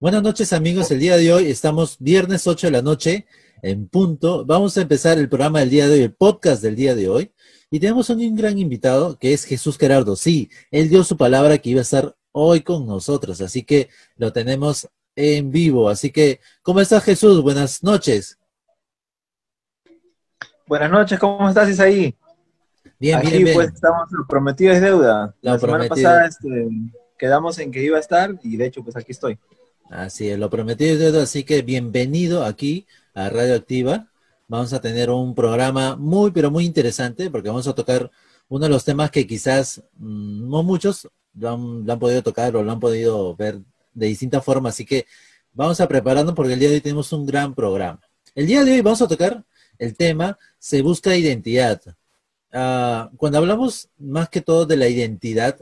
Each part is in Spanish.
Buenas noches amigos, el día de hoy estamos viernes 8 de la noche en punto. Vamos a empezar el programa del día de hoy, el podcast del día de hoy. Y tenemos un gran invitado que es Jesús Gerardo. Sí, él dio su palabra que iba a estar hoy con nosotros, así que lo tenemos en vivo. Así que, ¿cómo estás Jesús? Buenas noches. Buenas noches, ¿cómo estás Isaí? Bien, bien, bien. pues estamos, prometido es deuda. La semana pasada este, quedamos en que iba a estar y de hecho pues aquí estoy. Así es, lo prometido es así que bienvenido aquí a Radio Activa. Vamos a tener un programa muy, pero muy interesante porque vamos a tocar uno de los temas que quizás mm, no muchos lo han, lo han podido tocar o lo han podido ver de distinta forma, así que vamos a prepararnos porque el día de hoy tenemos un gran programa. El día de hoy vamos a tocar el tema Se busca identidad. Ah, cuando hablamos más que todo de la identidad,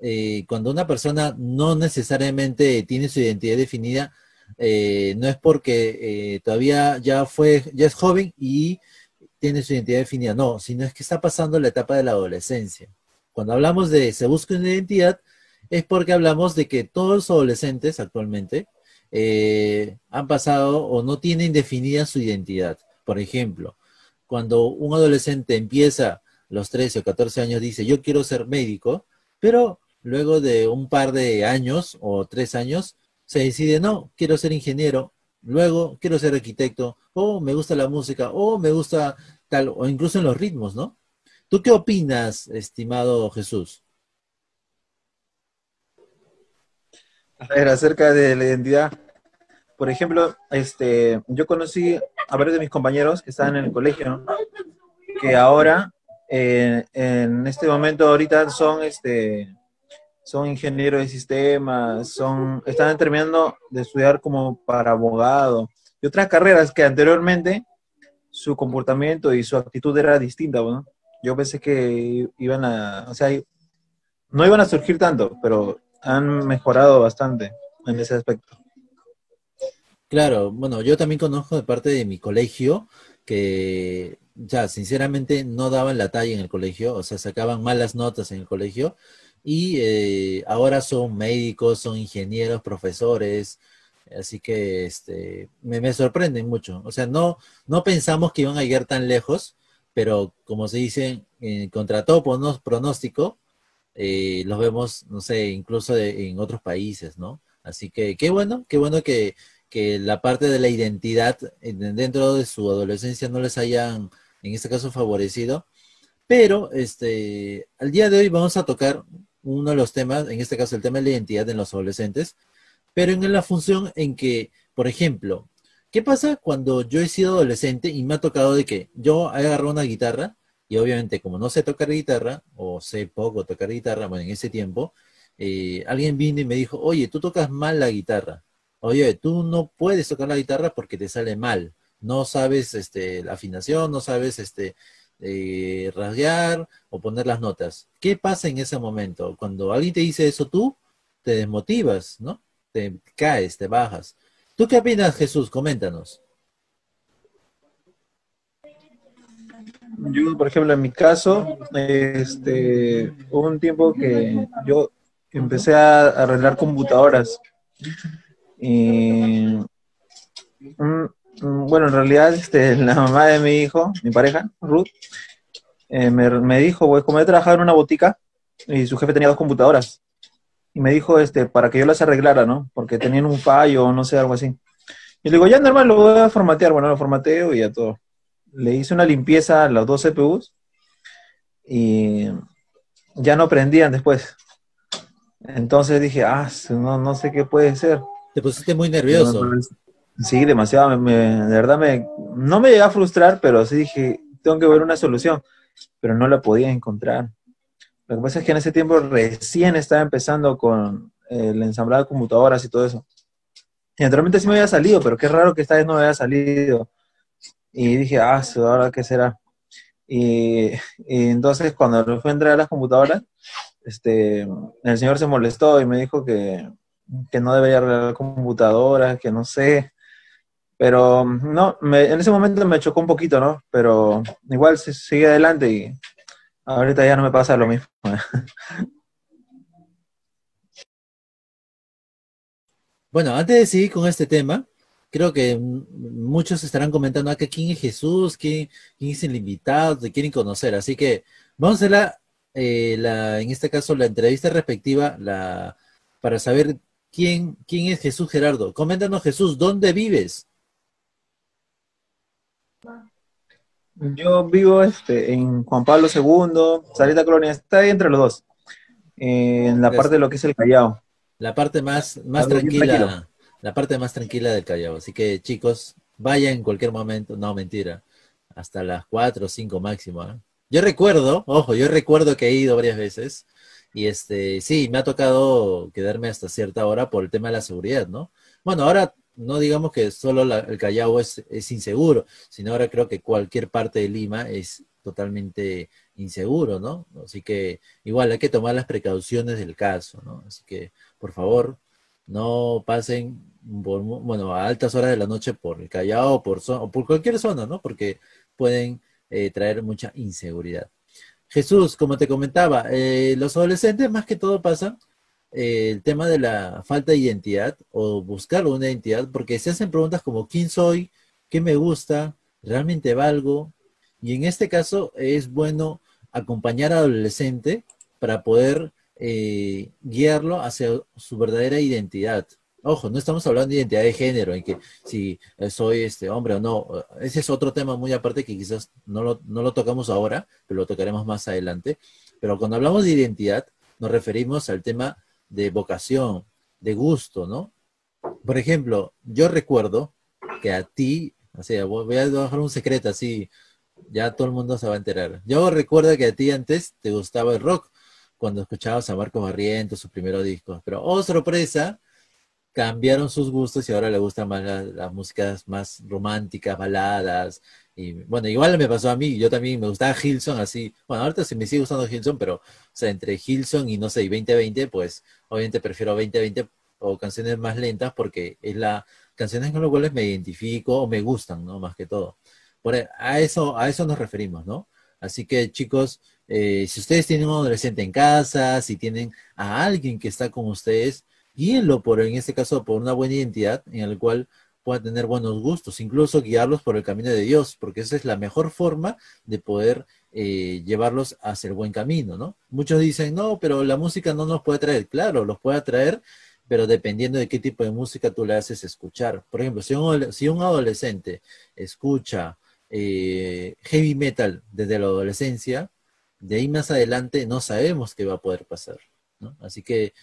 eh, cuando una persona no necesariamente tiene su identidad definida, eh, no es porque eh, todavía ya fue, ya es joven y tiene su identidad definida, no, sino es que está pasando la etapa de la adolescencia. Cuando hablamos de se busca una identidad, es porque hablamos de que todos los adolescentes actualmente han pasado o no tienen definida su identidad. Por ejemplo, cuando un adolescente empieza los 13 o 14 años dice, yo quiero ser médico, pero luego de un par de años o tres años se decide, no, quiero ser ingeniero, luego quiero ser arquitecto, o me gusta la música, o me gusta tal, o incluso en los ritmos, ¿no? ¿Tú qué opinas, estimado Jesús? A ver, acerca de la identidad. Por ejemplo, este, yo conocí a varios de mis compañeros que estaban en el colegio, que ahora en este momento ahorita son, este, son ingenieros de sistemas, son, están terminando de estudiar como para abogado y otras carreras que anteriormente su comportamiento y su actitud era distinta, ¿no? Yo pensé que iban a, o sea, no iban a surgir tanto, pero han mejorado bastante en ese aspecto. Claro, bueno, yo también conozco de parte de mi colegio que ya, sinceramente no daban la talla en el colegio, o sea, sacaban malas notas en el colegio y eh, ahora son médicos, son ingenieros, profesores, así que este, me, sorprenden mucho. O sea, no, no pensamos que iban a llegar tan lejos, pero como se dice, eh, contra todo pronóstico, eh, los vemos, no sé, incluso en otros países, ¿no? Así que qué bueno, qué bueno que, que la parte de la identidad dentro de su adolescencia no les hayan en este caso favorecido. Pero este, al día de hoy vamos a tocar uno de los temas, en este caso el tema de la identidad en los adolescentes, pero en la función en que, por ejemplo, ¿qué pasa cuando yo he sido adolescente y me ha tocado de que yo agarro una guitarra y obviamente como no sé tocar guitarra o sé poco tocar guitarra, bueno, en ese tiempo, eh, alguien vino y me dijo, oye, tú tocas mal la guitarra, oye, tú no puedes tocar la guitarra porque te sale mal. No sabes este, la afinación, no sabes este, eh, rasguear o poner las notas. ¿Qué pasa en ese momento? Cuando alguien te dice eso, tú te desmotivas, ¿no? Te caes, te bajas. ¿Tú qué opinas, Jesús? Coméntanos. Yo, por ejemplo, en mi caso, este, hubo un tiempo que yo empecé a arreglar computadoras. Y Mm, bueno, en realidad este, la mamá de mi hijo, mi pareja, Ruth, eh, me, dijo, pues como he trabajado en una botica y su jefe tenía dos computadoras. Y me dijo, este, para que yo las arreglara, ¿no? Porque tenían un fallo o no sé, algo así. Y le digo, ya normal, lo voy a formatear. Bueno, lo formateo y ya todo. Le hice una limpieza a los dos CPUs y ya no prendían después. Entonces dije, ah, no, no sé qué puede ser. Te pusiste muy nervioso. Sí, demasiado. de verdad, me, no me llegué a frustrar, pero sí dije, tengo que ver una solución, pero no la podía encontrar. Lo que pasa es que en ese tiempo recién estaba empezando con el ensamblado de computadoras y todo eso. Y anteriormente sí me había salido, pero qué raro que esta vez no me había salido. Y dije, ah, ¿ahora qué será? Y, entonces cuando fui a entrar a las computadoras, este, el señor se molestó y me dijo que, que no debería arreglar computadoras, que no sé. Pero no, en ese momento me chocó un poquito, ¿no? Pero igual se sigue adelante y ahorita ya no me pasa lo mismo. Bueno, antes de seguir con este tema, creo que muchos estarán comentando acá quién es Jesús, quién, es el invitado, te quieren conocer. Así que vamos a hacer la, eh, la, en este caso la entrevista respectiva la, para saber quién, quién es Jesús Gerardo. Coméntanos Jesús, ¿dónde vives? Yo vivo este, en Juan Pablo II, Salita Colonia, está ahí entre los dos, en la parte de lo que es el Callao. La parte más, más tranquila, la parte más tranquila del Callao. Así que chicos, vaya en cualquier momento, no mentira, hasta las 4 o 5 máximo. ¿eh? Yo recuerdo, ojo, yo recuerdo que he ido varias veces y este, sí, me ha tocado quedarme hasta cierta hora por el tema de la seguridad, ¿no? Bueno, ahora no digamos que solo el Callao es, es, inseguro, sino ahora creo que cualquier parte de Lima es totalmente inseguro, ¿no? Así que igual hay que tomar las precauciones del caso, ¿no? Así que, por favor, no pasen bueno, a altas horas de la noche por el Callao o por, o por cualquier zona, ¿no? Porque pueden eh, traer mucha inseguridad. Jesús, como te comentaba, eh, los adolescentes más que todo pasan eh, el tema de la falta de identidad o buscar una identidad, porque se hacen preguntas como ¿quién soy? ¿Qué me gusta? ¿Realmente valgo? Y en este caso es bueno acompañar al adolescente para poder eh, guiarlo hacia su verdadera identidad. Ojo, no estamos hablando de identidad de género, en que si soy este hombre o no. Ese es otro tema muy aparte que quizás no lo, no lo tocamos ahora, pero lo tocaremos más adelante. Pero cuando hablamos de identidad, nos referimos al tema de vocación, de gusto, ¿no? Por ejemplo, yo recuerdo que a ti, o sea, voy a dejar un secreto así, ya todo el mundo se va a enterar. Yo recuerdo que a ti antes te gustaba el rock cuando escuchabas a Marco Barrientos, sus primeros discos, pero oh sorpresa, cambiaron sus gustos y ahora le gustan más las, músicas más románticas, baladas. Y bueno, igual me pasó a mí, yo también me gustaba Hilson así. Bueno, ahorita sí me sigue gustando Hilson, pero o sea, entre Hilson y no sé, y 2020, pues obviamente prefiero 2020 o canciones más lentas porque es la canciones con las cuales me identifico o me gustan, ¿no? Más que todo. Por, e, a eso, a eso nos referimos, ¿no? Así que chicos, eh, si ustedes tienen un adolescente en casa, si tienen a alguien que está con ustedes, guíenlo por, en este caso, por una buena identidad en el cual pueda tener buenos gustos, incluso guiarlos por el camino de Dios, porque esa es la mejor forma de poder eh, llevarlos hacia el buen camino, ¿no? Muchos dicen, no, pero la música no nos puede traer, claro, los puede traer, pero dependiendo de qué tipo de música tú le haces escuchar. Por ejemplo, si un, si un adolescente escucha eh, heavy metal desde la adolescencia, de ahí más adelante no sabemos qué va a poder pasar, ¿no? Así que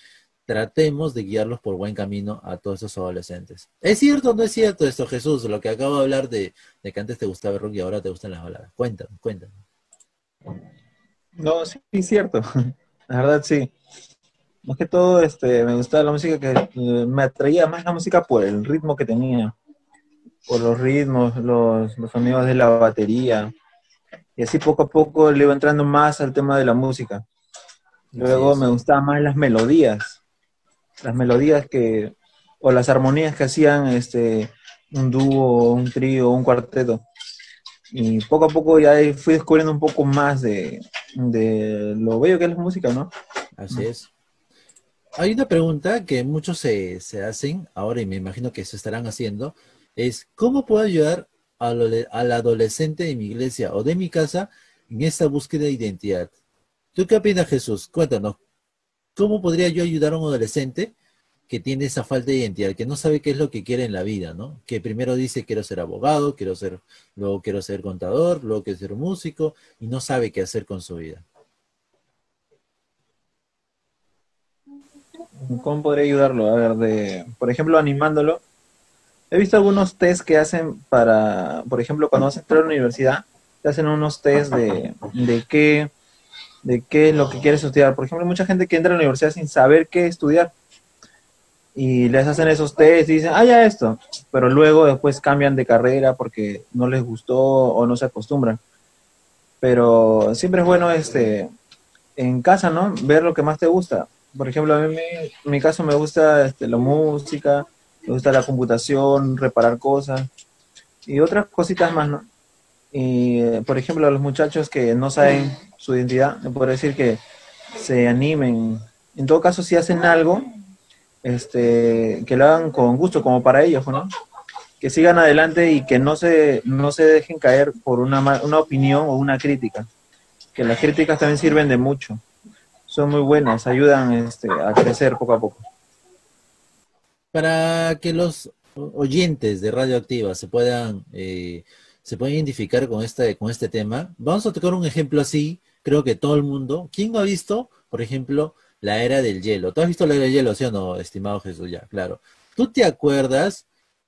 tratemos de guiarlos por buen camino a todos esos adolescentes. ¿Es cierto o no es cierto esto, Jesús? Lo que acabo de hablar de, que antes te gustaba el rock y ahora te gustan las baladas. Cuéntanos, cuéntanos. No, sí, es cierto. La verdad, sí. Más que todo, este, me gustaba la música que eh, me atraía más la música por el ritmo que tenía, por los ritmos, los, los sonidos de la batería. Y así poco a poco le iba entrando más al tema de la música. Luego me gustaban más las melodías las melodías que, o las armonías que hacían este, un dúo, un trío, un cuarteto. Y poco a poco ya fui descubriendo un poco más de, lo bello que es la música, ¿no? Así es. Hay una pregunta que muchos se, hacen ahora y me imagino que se estarán haciendo, es ¿cómo puedo ayudar al, al adolescente de mi iglesia o de mi casa en esta búsqueda de identidad? ¿Tú qué opinas, Jesús? Cuéntanos, ¿Cómo podría yo ayudar a un adolescente que tiene esa falta de identidad, que no sabe qué es lo que quiere en la vida, ¿no? Que primero dice quiero ser abogado, quiero ser, luego quiero ser contador, luego quiero ser músico y no sabe qué hacer con su vida. ¿Cómo podría ayudarlo? A ver, de, por ejemplo, animándolo. He visto algunos test que hacen para, por ejemplo, cuando vas a entrar a la universidad, te hacen unos test de, de qué de qué es lo que quieres estudiar. Por ejemplo, mucha gente que entra a la universidad sin saber qué estudiar. Y les hacen esos test y dicen, ah, ya esto. Pero luego después cambian de carrera porque no les gustó o no se acostumbran. Pero siempre es bueno este en casa, ¿no? Ver lo que más te gusta. Por ejemplo, a mí en mi caso me gusta este, la música, me gusta la computación, reparar cosas y otras cositas más, ¿no? Y, por ejemplo, a los muchachos que no saben su identidad, me puedo decir que se animen. En todo caso, si hacen algo, este, que lo hagan con gusto, como para ellos, ¿no? Que sigan adelante y que no se, no se dejen caer por una, una opinión o una crítica. Que las críticas también sirven de mucho. Son muy buenas, ayudan este, a crecer poco a poco. Para que los oyentes de Radioactiva se puedan, eh, se puedan identificar con este, con este tema, vamos a tocar un ejemplo así, creo que todo el mundo. ¿Quién no ha visto, por ejemplo, la era del hielo? ¿Tú has visto la era del hielo, sí o no, estimado Jesús? Ya, claro. ¿Tú te acuerdas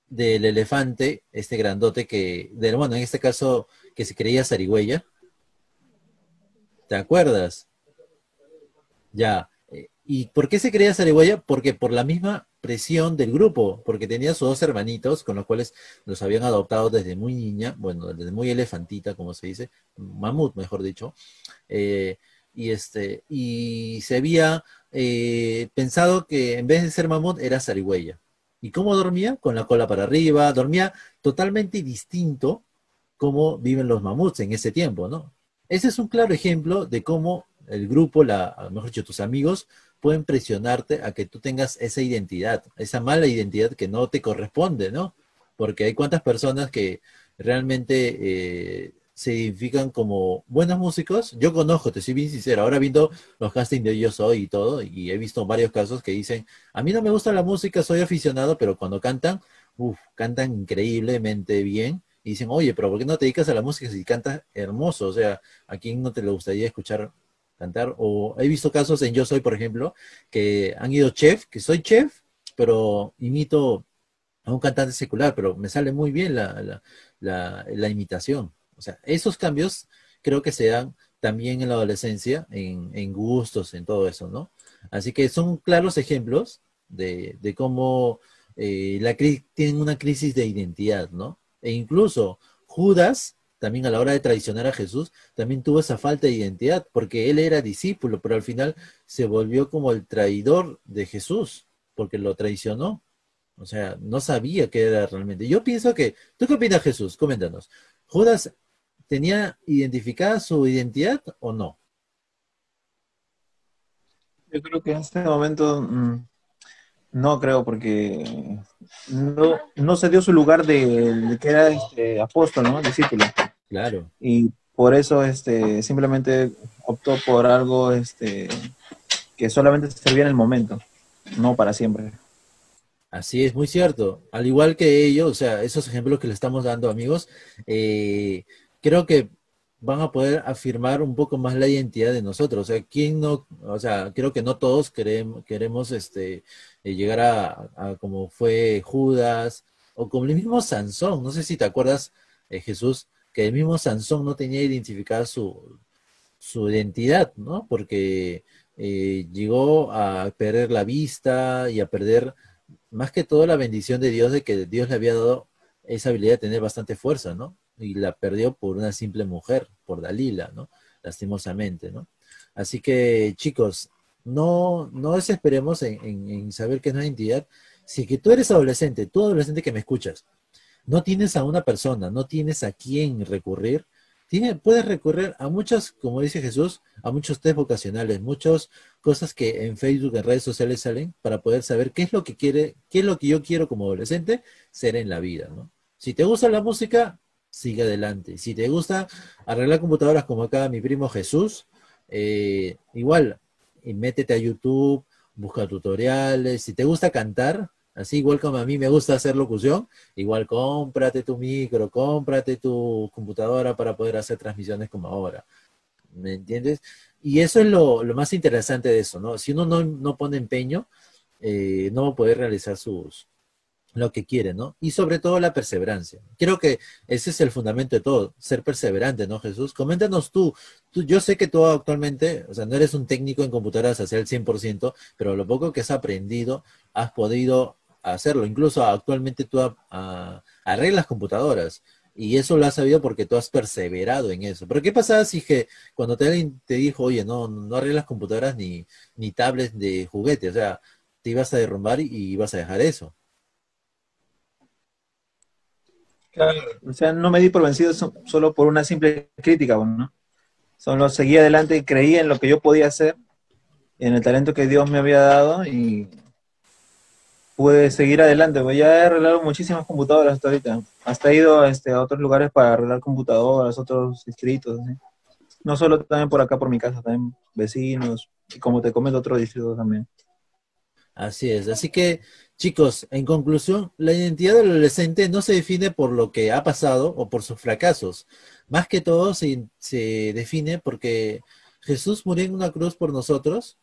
del elefante, este grandote que, bueno, en este caso, que se creía zarigüeya? ¿Te acuerdas? Ya. ¿Y por qué se creía zarigüeya? Porque por la misma presión del grupo, porque tenía sus dos hermanitos con los cuales los habían adoptado desde muy niña, bueno, desde muy elefantita, como se dice, mamut, mejor dicho, eh, y este, y se había eh, pensado que en vez de ser mamut era zarigüeya. ¿Y cómo dormía? Con la cola para arriba, dormía totalmente distinto como viven los mamuts en ese tiempo, ¿no? Ese es un claro ejemplo de cómo el grupo, la, mejor dicho, tus amigos, pueden presionarte a que tú tengas esa identidad, esa mala identidad que no te corresponde, ¿no? Porque hay cuantas personas que realmente eh, se identifican como buenos músicos. Yo conozco, te soy bien sincero, ahora viendo los castings de Yo Soy y todo, y he visto varios casos que dicen, a mí no me gusta la música, soy aficionado, pero cuando cantan, uff, cantan increíblemente bien. Y dicen, oye, pero ¿por qué no te dedicas a la música si cantas hermoso? O sea, ¿a quién no te le gustaría escuchar cantar. O he visto casos en Yo Soy, por ejemplo, que han ido chef, que soy chef, pero imito a un cantante secular, pero me sale muy bien la, la, imitación. O sea, esos cambios creo que se dan también en la adolescencia, en, gustos, en todo eso, ¿no? Así que son claros ejemplos de, cómo eh, la tienen una crisis de identidad, ¿no? E incluso Judas también a la hora de traicionar a Jesús, también tuvo esa falta de identidad, porque él era discípulo, pero al final se volvió como el traidor de Jesús, porque lo traicionó. O sea, no sabía qué era realmente. Yo pienso que, ¿tú qué opinas Jesús? Coméntanos. ¿Judas tenía identificada su identidad o no? Yo creo que en este momento mm, no creo, porque no, no se dio su lugar de, que era este, apóstol, ¿no? Discípulo. Claro. Y por eso este, simplemente optó por algo este, que solamente servía en el momento, no para siempre. Así es, muy cierto. Al igual que ellos, o sea, esos ejemplos que le estamos dando, amigos, eh, creo que van a poder afirmar un poco más la identidad de nosotros. O sea, ¿quién no, o sea, creo que no todos queremos, queremos este, eh, llegar a, como fue Judas o como el mismo Sansón. No sé si te acuerdas, eh, Jesús, que el mismo Sansón no tenía identificada su, su identidad, ¿no? Porque eh, llegó a perder la vista y a perder más que todo la bendición de Dios de que Dios le había dado esa habilidad de tener bastante fuerza, ¿no? Y la perdió por una simple mujer, por Dalila, ¿no? Lastimosamente, ¿no? Así que, chicos, no, no desesperemos en, en, saber que no hay identidad. Si que tú eres adolescente, tú adolescente que me escuchas, no tienes a una persona, no tienes a quién recurrir, puedes recurrir a muchas, como dice Jesús, a muchos test vocacionales, muchas cosas que en Facebook, en redes sociales salen para poder saber qué es lo que quiere, qué es lo que yo quiero como adolescente ser en la vida. Si te gusta la música, sigue adelante. Si te gusta arreglar computadoras como acá mi primo Jesús, eh, igual, y métete a YouTube, busca tutoriales. Si te gusta cantar, Así igual como a mí me gusta hacer locución, igual cómprate tu micro, cómprate tu computadora para poder hacer transmisiones como ahora. ¿Me entiendes? Y eso es lo, más interesante de eso, ¿no? Si uno no, pone empeño, eh, no va a poder realizar sus, lo que quiere, ¿no? Y sobre todo la perseverancia. Creo que ese es el fundamento de todo, ser perseverante, ¿no, Jesús? Coméntanos tú, tú yo sé que tú actualmente, o sea, no eres un técnico en computadoras hacia el 100%, pero lo poco que has aprendido, has podido hacerlo. Incluso actualmente tú arreglas computadoras y eso lo has sabido porque tú has perseverado en eso. Pero ¿qué pasaba si que cuando te, te dijo, oye, no, no arreglas computadoras ni, ni tablets de juguete? O sea, te ibas a derrumbar y, ibas a dejar eso. O sea, no me di por vencido solo por una simple crítica, ¿no? Solo seguí adelante y creía en lo que yo podía hacer, en el talento que Dios me había dado y pude seguir adelante, pues ya he arreglado muchísimas computadoras hasta ahorita. Hasta he ido este, a otros lugares para arreglar computadoras, otros distritos. No solo también por acá, por mi casa, también vecinos, y como te comento, otros distritos también. Así es. Así que, chicos, en conclusión, la identidad del adolescente no se define por lo que ha pasado o por sus fracasos. Más que todo se, se define porque Jesús murió en una cruz por nosotros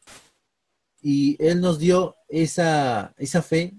y Él nos dio esa, esa fe,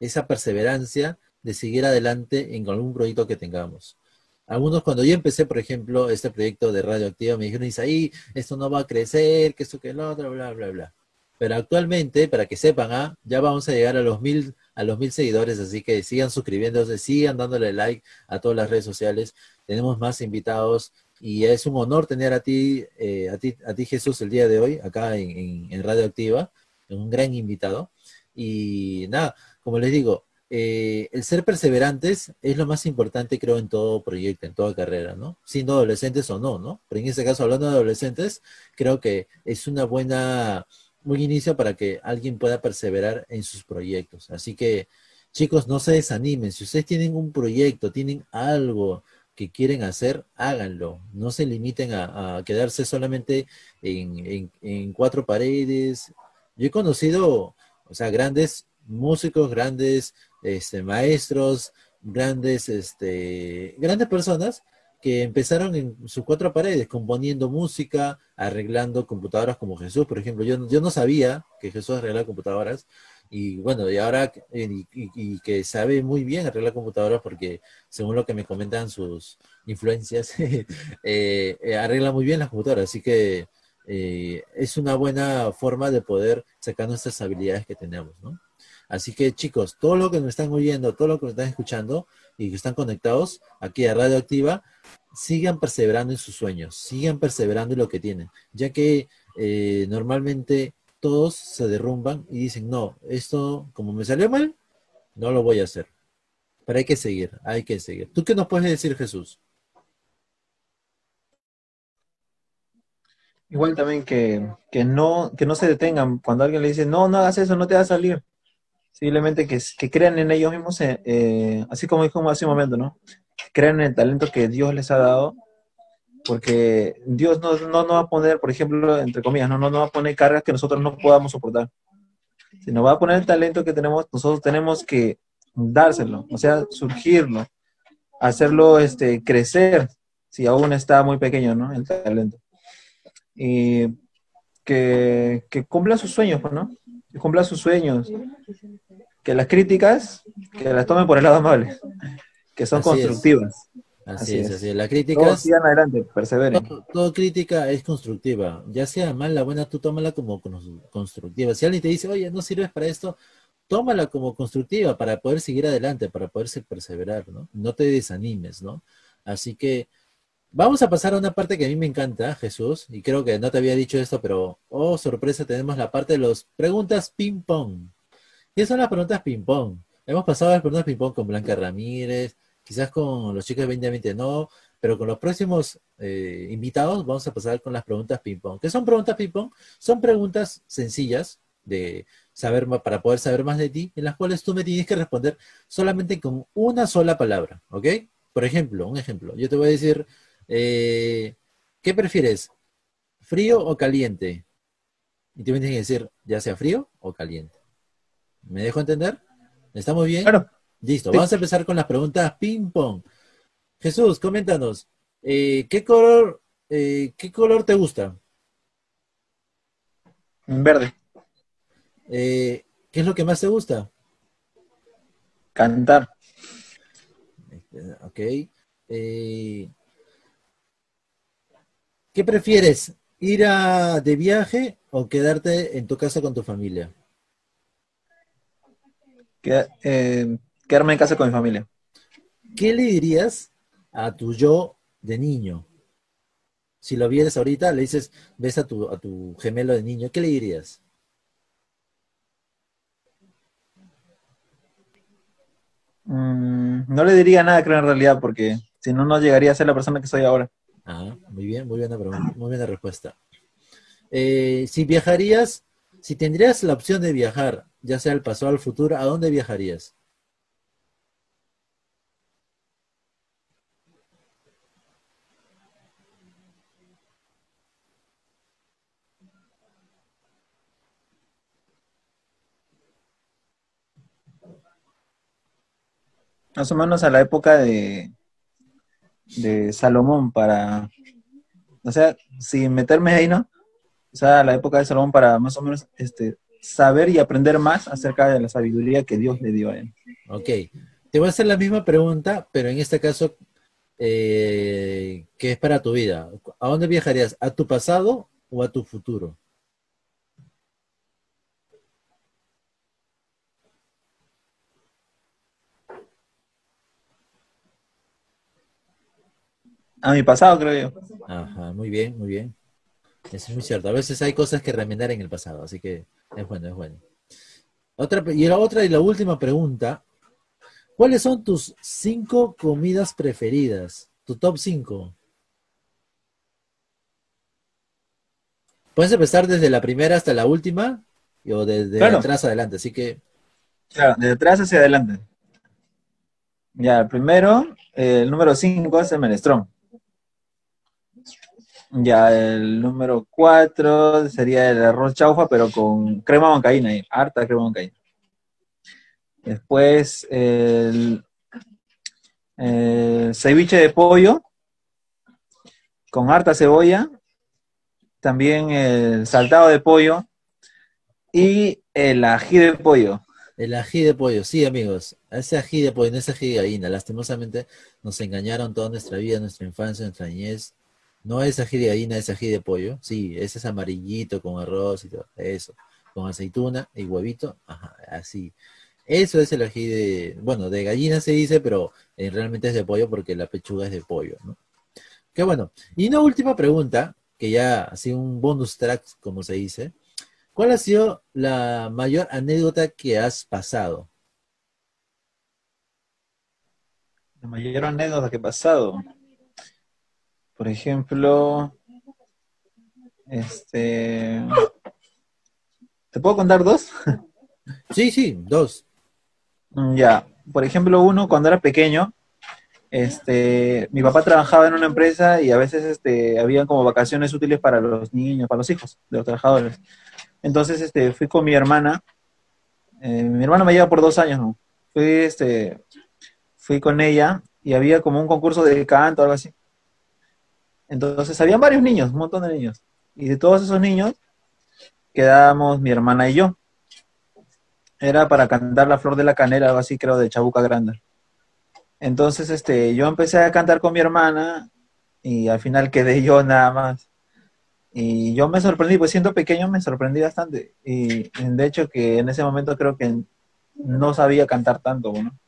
esa perseverancia de seguir adelante en algún proyecto que tengamos. Algunos cuando yo empecé, por ejemplo, este proyecto de radioactiva, me dijeron, Isaí, esto no va a crecer, que esto, que lo otro, bla, bla, bla. Pero actualmente, para que sepan, ¿ah? ya vamos a llegar a los mil, a los mil seguidores, así que sigan suscribiéndose, sigan dándole like a todas las redes sociales. Tenemos más invitados y es un honor tener a ti, eh, a ti, a ti Jesús, el día de hoy, acá en, en, en Radioactiva un gran invitado. Y nada, como les digo, eh, el ser perseverantes es lo más importante, creo, en todo proyecto, en toda carrera, ¿no? Siendo adolescentes o no, ¿no? Pero en este caso, hablando de adolescentes, creo que es una buena, buen inicio para que alguien pueda perseverar en sus proyectos. Así que, chicos, no se desanimen. Si ustedes tienen un proyecto, tienen algo que quieren hacer, háganlo. No se limiten a, quedarse solamente en, en cuatro paredes, yo he conocido, o sea, grandes músicos, grandes este, maestros, grandes, este, grandes personas que empezaron en sus cuatro paredes, componiendo música, arreglando computadoras como Jesús, por ejemplo. Yo, yo no sabía que Jesús arreglaba computadoras, y bueno, y ahora, y, que sabe muy bien arreglar computadoras porque según lo que me comentan sus influencias, eh, eh, arregla muy bien las computadoras, así que eh, es una buena forma de poder sacar nuestras habilidades que tenemos, ¿no? Así que chicos, todo lo que nos están oyendo, todo lo que nos están escuchando y que están conectados aquí a Radio Activa, sigan perseverando en sus sueños, sigan perseverando en lo que tienen, ya que eh, normalmente todos se derrumban y dicen, no, esto como me salió mal, no lo voy a hacer. Pero hay que seguir, hay que seguir. ¿Tú qué nos puedes decir, Jesús? Igual también que, que, no, que no se detengan cuando alguien le dice, no, no hagas eso, no te va a salir. Simplemente que, que crean en ellos mismos, eh, eh, así como dijo hace un momento, ¿no? crean en el talento que Dios les ha dado, porque Dios no, no, no va a poner, por ejemplo, entre comillas, no, no, no va a poner cargas que nosotros no podamos soportar, sino va a poner el talento que tenemos, nosotros tenemos que dárselo, o sea, surgirlo, hacerlo este, crecer, si aún está muy pequeño, ¿no? El talento y que, que cumpla sus sueños, pues, ¿no? Que cumpla sus sueños. Que las críticas, que las tomen por el lado amable, que son constructivas. Así, es, así es. La crítica. sigan adelante, perseveren. Toda, crítica es constructiva. Ya sea mala, buena, tú tómala como constructiva. Si alguien te dice, oye, no sirves para esto, tómala como constructiva para poder seguir adelante, para poder perseverar, ¿no? No te desanimes, ¿no? Así que Vamos a pasar a una parte que a mí me encanta, Jesús, y creo que no te había dicho esto, pero, oh, sorpresa, tenemos la parte de las preguntas ping-pong. ¿Qué son las preguntas ping-pong? Hemos pasado las preguntas ping-pong con Blanca Ramírez, quizás con los chicos de 2020 no, pero con los próximos eh, invitados vamos a pasar con las preguntas ping-pong. ¿Qué son preguntas ping-pong? Son preguntas sencillas de saber para poder saber más de ti, en las cuales tú me tienes que responder solamente con una sola palabra, ¿ok? Por ejemplo, un ejemplo, yo te voy a decir, eh, ¿Qué prefieres? ¿Frío o caliente? Y tú me tienes que decir, ya sea frío o caliente. ¿Me dejo entender? ¿Estamos bien? Claro. Listo, vamos a empezar con las preguntas ping-pong. Jesús, coméntanos, eh, ¿qué color eh, qué color te gusta? Verde. ¿Qué es lo que más te gusta? Cantar. Ok. ¿Qué prefieres? ¿Ir a, de viaje o quedarte en tu casa con tu familia? Eh, quedarme en casa con mi familia. ¿Qué le dirías a tu yo de niño? Si lo vieres ahorita, le dices, ves a tu, a tu gemelo de niño, ¿qué le dirías? Mm, no le diría nada, creo, en realidad, porque si no, no llegaría a ser la persona que soy ahora. Ah, muy bien, muy buena pregunta, muy buena respuesta. Eh, si viajarías, si tendrías la opción de viajar ya sea al pasado al futuro, ¿a dónde viajarías? Más o menos a la época de, de Salomón para, o sea, sin meterme ahí, ¿no? O sea, la época de Salomón para más o menos este, saber y aprender más acerca de la sabiduría que Dios le dio a él. Ok, te voy a hacer la misma pregunta, pero en este caso, eh, ¿qué es para tu vida? ¿A dónde viajarías? ¿A tu pasado o a tu futuro? A mi pasado, creo yo. Ajá, muy bien, muy bien. Eso es muy cierto. A veces hay cosas que remendar en el pasado, así que es bueno, es bueno. Otra, y la otra y la última pregunta. ¿Cuáles son tus cinco comidas preferidas? Tu top cinco. Puedes empezar desde la primera hasta la última o desde Claro. atrás adelante, así que Claro, de atrás hacia adelante. Ya, el primero, eh, el número 5 es el menestrón. Ya, el número 4 sería el arroz chaufa, pero con crema bancaína, ahí, harta crema bancaína. Después, el, el ceviche de pollo con harta cebolla. También el saltado de pollo y el ají de pollo. el ají de pollo, sí amigos, ese ají de pollo, no ese ají de gallina, lastimosamente nos engañaron toda nuestra vida, nuestra infancia, nuestra niñez. No es ají de gallina, es ají de pollo, sí, ese es amarillito con arroz y todo eso, con aceituna y huevito, ajá, así. Eso es el ají de, bueno, de gallina se dice, pero eh, realmente es de pollo porque la pechuga es de pollo, ¿no? Qué bueno. Y una última pregunta, que ya ha sido un bonus track, como se dice. ¿Cuál ha sido la mayor anécdota que has pasado? La mayor anécdota que he pasado. Por ejemplo, este. ¿Te puedo contar dos? Sí, sí, dos. Mm, Ya. Por ejemplo, uno, cuando era pequeño, este, mi papá trabajaba en una empresa y a veces este, había como vacaciones útiles para los niños, para los hijos de los trabajadores. Entonces, este, fui con mi hermana. eh, mi hermana me lleva por dos años, ¿no? Fui, este, fui con ella y había como un concurso de canto, algo así. Entonces, había varios niños, un montón de niños. Y de todos esos niños, quedábamos mi hermana y yo. Era para cantar La Flor de la Canela, algo así, creo, de Chabuca Grande. Entonces, este, yo empecé a cantar con mi hermana y al final quedé yo nada más. Y yo me sorprendí, pues siendo pequeño me sorprendí bastante. Y de hecho que en ese momento creo que no sabía cantar tanto, ¿no?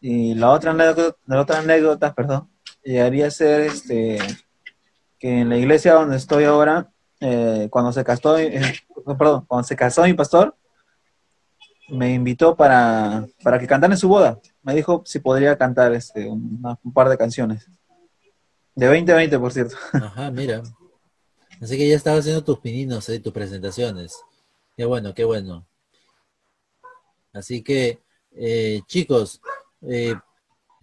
Y la otra anécdota, la otra anécdota, perdón, llegaría a ser este, que en la iglesia donde estoy ahora, eh, cuando se casó, eh, cuando se casó mi pastor, me invitó para, para que cantara en su boda. Me dijo si podría cantar este, un par de canciones. De 2020, por cierto. Ajá, mira. Así que ya estabas haciendo tus pininos, eh, tus presentaciones. Qué bueno, qué bueno. Así que, eh, chicos, eh,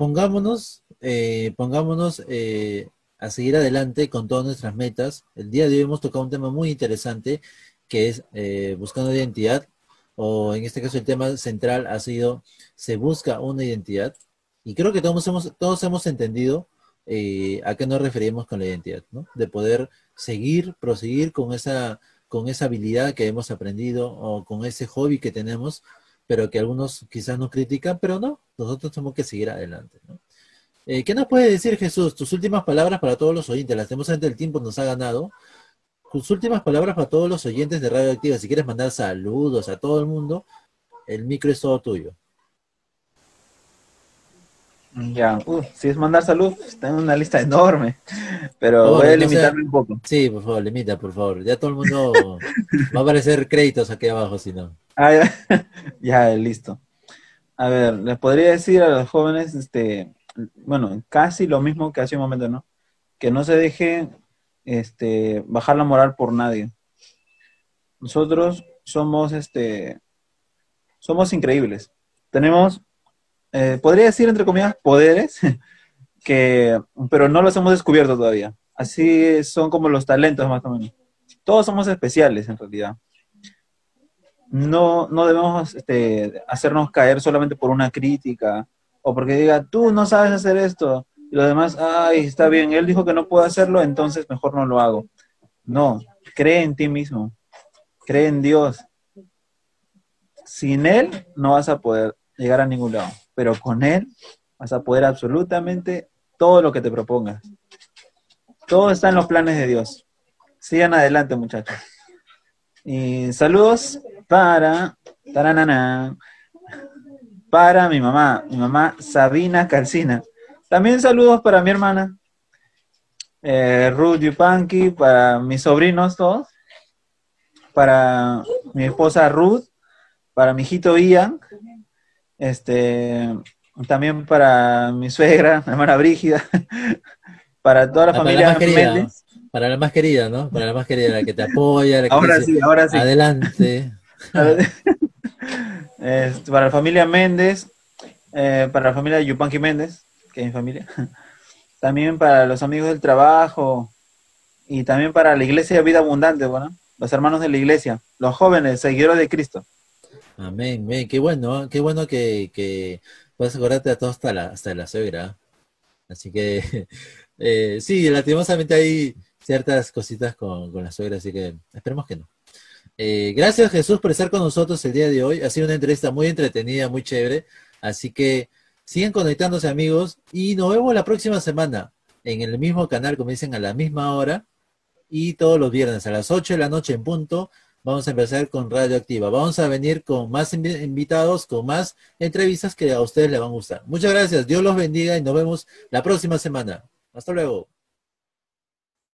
pongámonos, eh, pongámonos eh, a seguir adelante con todas nuestras metas. El día de hoy hemos tocado un tema muy interesante que es eh, buscando identidad, o en este caso el tema central ha sido se busca una identidad. Y creo que todos hemos, todos hemos entendido eh, a qué nos referimos con la identidad. De poder seguir, proseguir con esa, con esa habilidad que hemos aprendido o con ese hobby que tenemos, pero que algunos quizás nos critican, pero no, nosotros tenemos que seguir adelante, ¿no? Eh, ¿Qué nos puede decir Jesús? Tus últimas palabras para todos los oyentes. Lastimosamente el tiempo nos ha ganado. Tus últimas palabras para todos los oyentes de Radio Activa. Si quieres mandar saludos a todo el mundo, el micro es todo tuyo. Ya, si es mandar salud, está en una lista enorme, pero voy a no sea- limitarme un poco. Sí, por favor, limita, por favor. Ya todo el mundo va a aparecer créditos aquí abajo, si no. Ya, listo. A ver, les podría decir a los jóvenes, este, bueno, casi lo mismo que hace un momento, ¿no? Que no se dejen este, bajar la moral por nadie. Nosotros somos este, somos increíbles. Tenemos, eh, podría decir entre comillas, poderes, que, pero no los hemos descubierto todavía. Así son como los talentos más o menos. Todos somos especiales en realidad. No, no debemos este, hacernos caer solamente por una crítica o porque diga, tú no sabes hacer esto. Y los demás, ay, está bien, él dijo que no puedo hacerlo, entonces mejor no lo hago. No, cree en ti mismo, cree en Dios. Sin Él no vas a poder llegar a ningún lado, pero con Él vas a poder absolutamente todo lo que te propongas. Todo está en los planes de Dios. Sigan adelante, muchachos. Y saludos para, para mi mamá, mi mamá Sabina Calcina. También saludos para mi hermana eh, Ruth Yupanqui, para mis sobrinos todos, para mi esposa Ruth, para mi hijito Ian, este, también para mi suegra, mi hermana Brígida, para toda la familia Méndez. Para la más querida, ¿no? Para la más querida, la que te apoya. La que ahora sí, ahora sí. Adelante. Para la familia Méndez, eh, para la familia Yupanqui Méndez, que es mi familia. También para los amigos del trabajo y también para la iglesia de vida abundante, bueno, los hermanos de la iglesia, los jóvenes, seguidores de Cristo. Amén, amén. Qué bueno, qué bueno que, que puedas acordarte a todos hasta la, hasta la suegra. Así que, eh, sí, lastimosamente hay ciertas cositas con, con la suegra, así que esperemos que no. Eh, gracias Jesús por estar con nosotros el día de hoy. Ha sido una entrevista muy entretenida, muy chévere. Así que Siguen conectándose amigos y nos vemos la próxima semana en el mismo canal, como dicen, a la misma hora y todos los viernes a las 8 de la noche en punto. Vamos a empezar con Radio Activa. Vamos a venir con más invitados, con más entrevistas que a ustedes les van a gustar. Muchas gracias. Dios los bendiga y nos vemos la próxima semana. Hasta luego.